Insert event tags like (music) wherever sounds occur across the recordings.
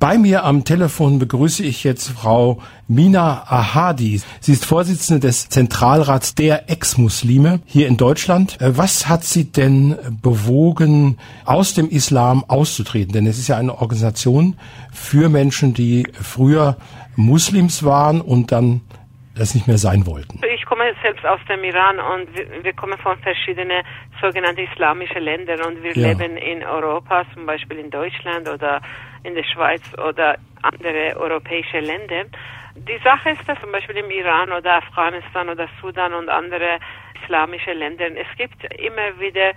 Bei mir am Telefon begrüße ich jetzt Frau Mina Ahadi. Sie ist Vorsitzende des Zentralrats der Ex-Muslime hier in Deutschland. Äh, was hat Sie denn bewogen, aus dem Islam auszutreten? Denn es ist ja eine Organisation für Menschen, die früher Muslims waren und dann das nicht mehr sein wollten. Ich komme selbst aus dem Iran und wir, wir kommen von verschiedenen sogenannten islamischen Ländern und wir ja. leben in Europa, zum Beispiel in Deutschland oder in der Schweiz oder andere europäische Länder. Die Sache ist, dass zum Beispiel im Iran oder Afghanistan oder Sudan und andere islamische Länder, es gibt immer wieder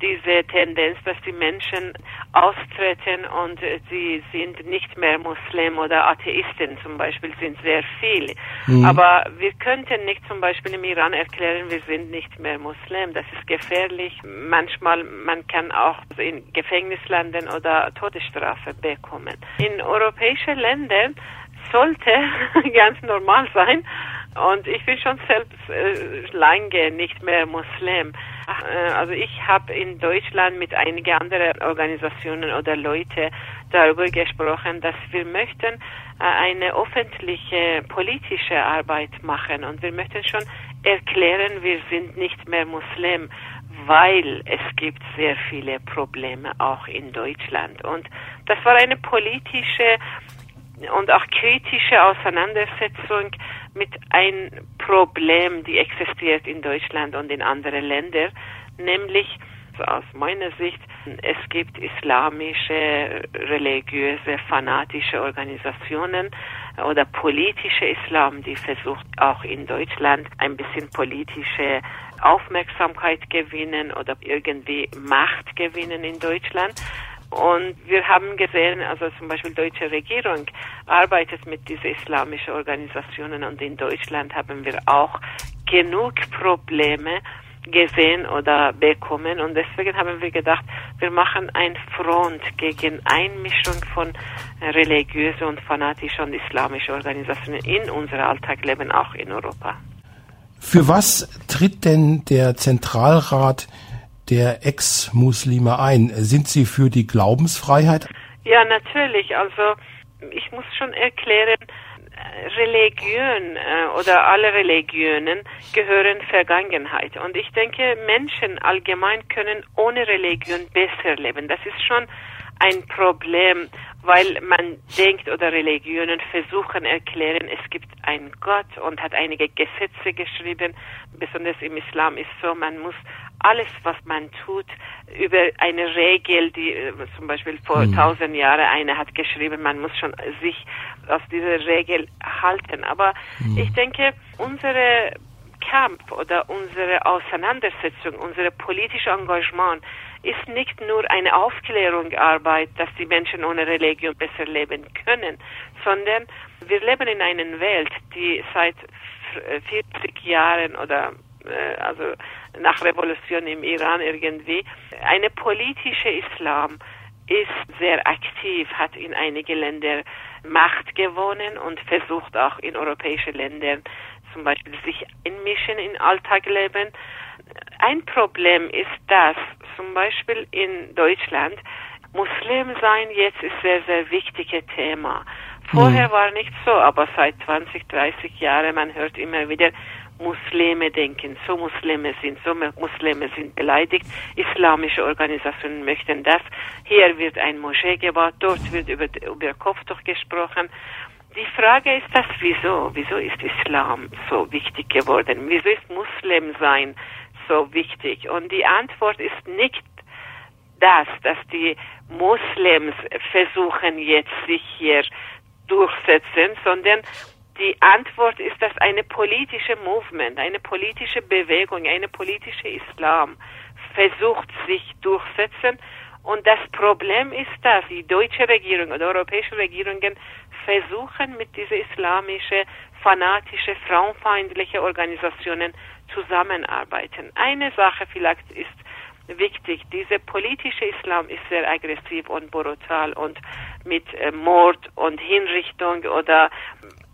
diese Tendenz, dass die Menschen austreten und sie sind nicht mehr Muslim oder Atheisten zum Beispiel sind sehr viele. Mhm. Aber wir könnten nicht zum Beispiel im Iran erklären, wir sind nicht mehr Muslim. Das ist gefährlich. Manchmal man kann auch in Gefängnis landen oder Todesstrafe bekommen. In europäischen Ländern sollte (laughs) ganz normal sein. Und ich bin schon selbst äh, lange nicht mehr Muslim. Äh, also ich habe in Deutschland mit einigen anderen Organisationen oder Leute darüber gesprochen, dass wir möchten äh, eine öffentliche politische Arbeit machen und wir möchten schon erklären, wir sind nicht mehr Muslim, weil es gibt sehr viele Probleme auch in Deutschland. Und das war eine politische und auch kritische Auseinandersetzung mit einem Problem, die existiert in Deutschland und in anderen Ländern, nämlich aus meiner Sicht, es gibt islamische, religiöse, fanatische Organisationen oder politische Islam, die versucht auch in Deutschland ein bisschen politische Aufmerksamkeit gewinnen oder irgendwie Macht gewinnen in Deutschland. Und wir haben gesehen, also zum Beispiel die deutsche Regierung arbeitet mit diesen islamischen Organisationen und in Deutschland haben wir auch genug Probleme gesehen oder bekommen und deswegen haben wir gedacht, wir machen ein Front gegen Einmischung von religiösen und fanatischen und islamischen Organisationen in unser Alltagleben auch in Europa. Für was tritt denn der Zentralrat der Ex-Muslime ein? Sind Sie für die Glaubensfreiheit? Ja, natürlich. Also ich muss schon erklären, Religion äh, oder alle Religionen gehören Vergangenheit. Und ich denke, Menschen allgemein können ohne Religion besser leben. Das ist schon ein Problem, weil man denkt oder Religionen versuchen erklären, es gibt einen Gott und hat einige Gesetze geschrieben. Besonders im Islam ist so, man muss alles, was man tut, über eine Regel, die äh, zum Beispiel vor mhm. tausend Jahren eine hat geschrieben, man muss schon sich auf diese Regel halten. Aber mhm. ich denke, unsere Kampf oder unsere Auseinandersetzung, unser politisches Engagement ist nicht nur eine Aufklärungsarbeit, dass die Menschen ohne Religion besser leben können, sondern wir leben in einer Welt, die seit 40 Jahren oder also nach Revolution im Iran irgendwie. Eine politische Islam ist sehr aktiv, hat in einigen Ländern Macht gewonnen und versucht auch in europäischen Ländern zum Beispiel sich einmischen in Alltagleben. Ein Problem ist das, zum Beispiel in Deutschland, Muslim sein jetzt ist sehr, sehr wichtiges Thema. Vorher mhm. war nicht so, aber seit 20, 30 Jahren, man hört immer wieder, Muslime denken, so Muslime sind, so Muslime sind beleidigt, islamische Organisationen möchten das. Hier wird ein Moschee gebaut, dort wird über, über Kopftuch gesprochen. Die Frage ist das, wieso? Wieso ist Islam so wichtig geworden? Wieso ist Muslim sein so wichtig? Und die Antwort ist nicht das, dass die Muslims versuchen jetzt sich hier durchsetzen, sondern die Antwort ist, dass eine politische Movement, eine politische Bewegung, eine politische Islam versucht sich durchsetzen. Und das Problem ist, dass die deutsche Regierung oder europäische Regierungen versuchen, mit dieser islamischen, fanatische, frauenfeindliche Organisationen zusammenarbeiten. Eine Sache vielleicht ist wichtig. Dieser politische Islam ist sehr aggressiv und brutal und mit äh, Mord und Hinrichtung oder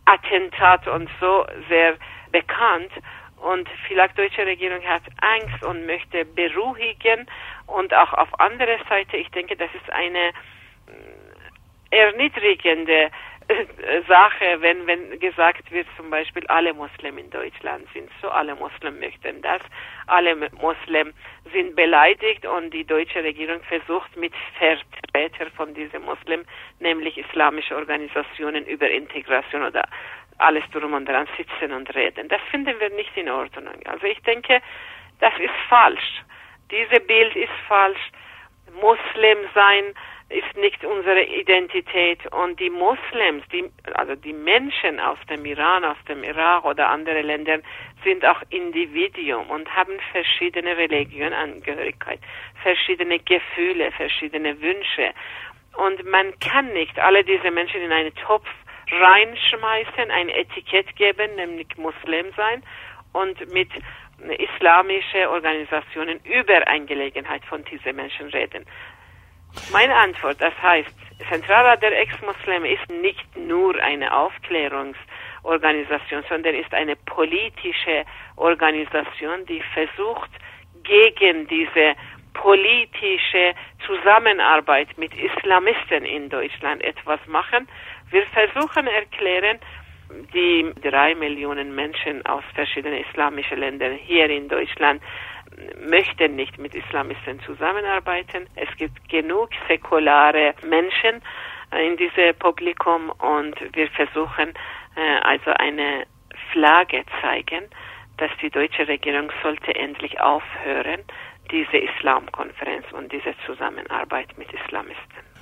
Attentat und so sehr bekannt. Und vielleicht deutsche Regierung hat Angst und möchte beruhigen. Und auch auf andere Seite, ich denke, das ist eine erniedrigende äh, Sache, wenn, wenn gesagt wird, zum Beispiel, alle Muslimen in Deutschland sind so, alle Muslimen möchten das, alle Muslimen sind beleidigt und die deutsche Regierung versucht mit Vertretern von diesen Muslimen, nämlich islamische Organisationen über Integration oder alles drum und dran sitzen und reden. Das finden wir nicht in Ordnung. Also ich denke, das ist falsch. Dieses Bild ist falsch. Muslim sein ist nicht unsere Identität. Und die Moslems, die, also die Menschen aus dem Iran, aus dem Irak oder andere Länder sind auch Individuum und haben verschiedene Religionangehörigkeit, verschiedene Gefühle, verschiedene Wünsche. Und man kann nicht alle diese Menschen in einen Topf reinschmeißen, ein Etikett geben, nämlich Muslim sein und mit islamische Organisationen über Angelegenheit von diesen Menschen reden. Meine Antwort, das heißt, Zentralrat der Ex-Muslime ist nicht nur eine Aufklärungsorganisation, sondern ist eine politische Organisation, die versucht, gegen diese politische Zusammenarbeit mit Islamisten in Deutschland etwas machen. Wir versuchen erklären, die drei Millionen Menschen aus verschiedenen islamischen Ländern hier in Deutschland möchten nicht mit Islamisten zusammenarbeiten. Es gibt genug säkulare Menschen äh, in diesem Publikum und wir versuchen äh, also eine Flagge zeigen, dass die deutsche Regierung sollte endlich aufhören, diese Islamkonferenz und diese Zusammenarbeit mit Islamisten.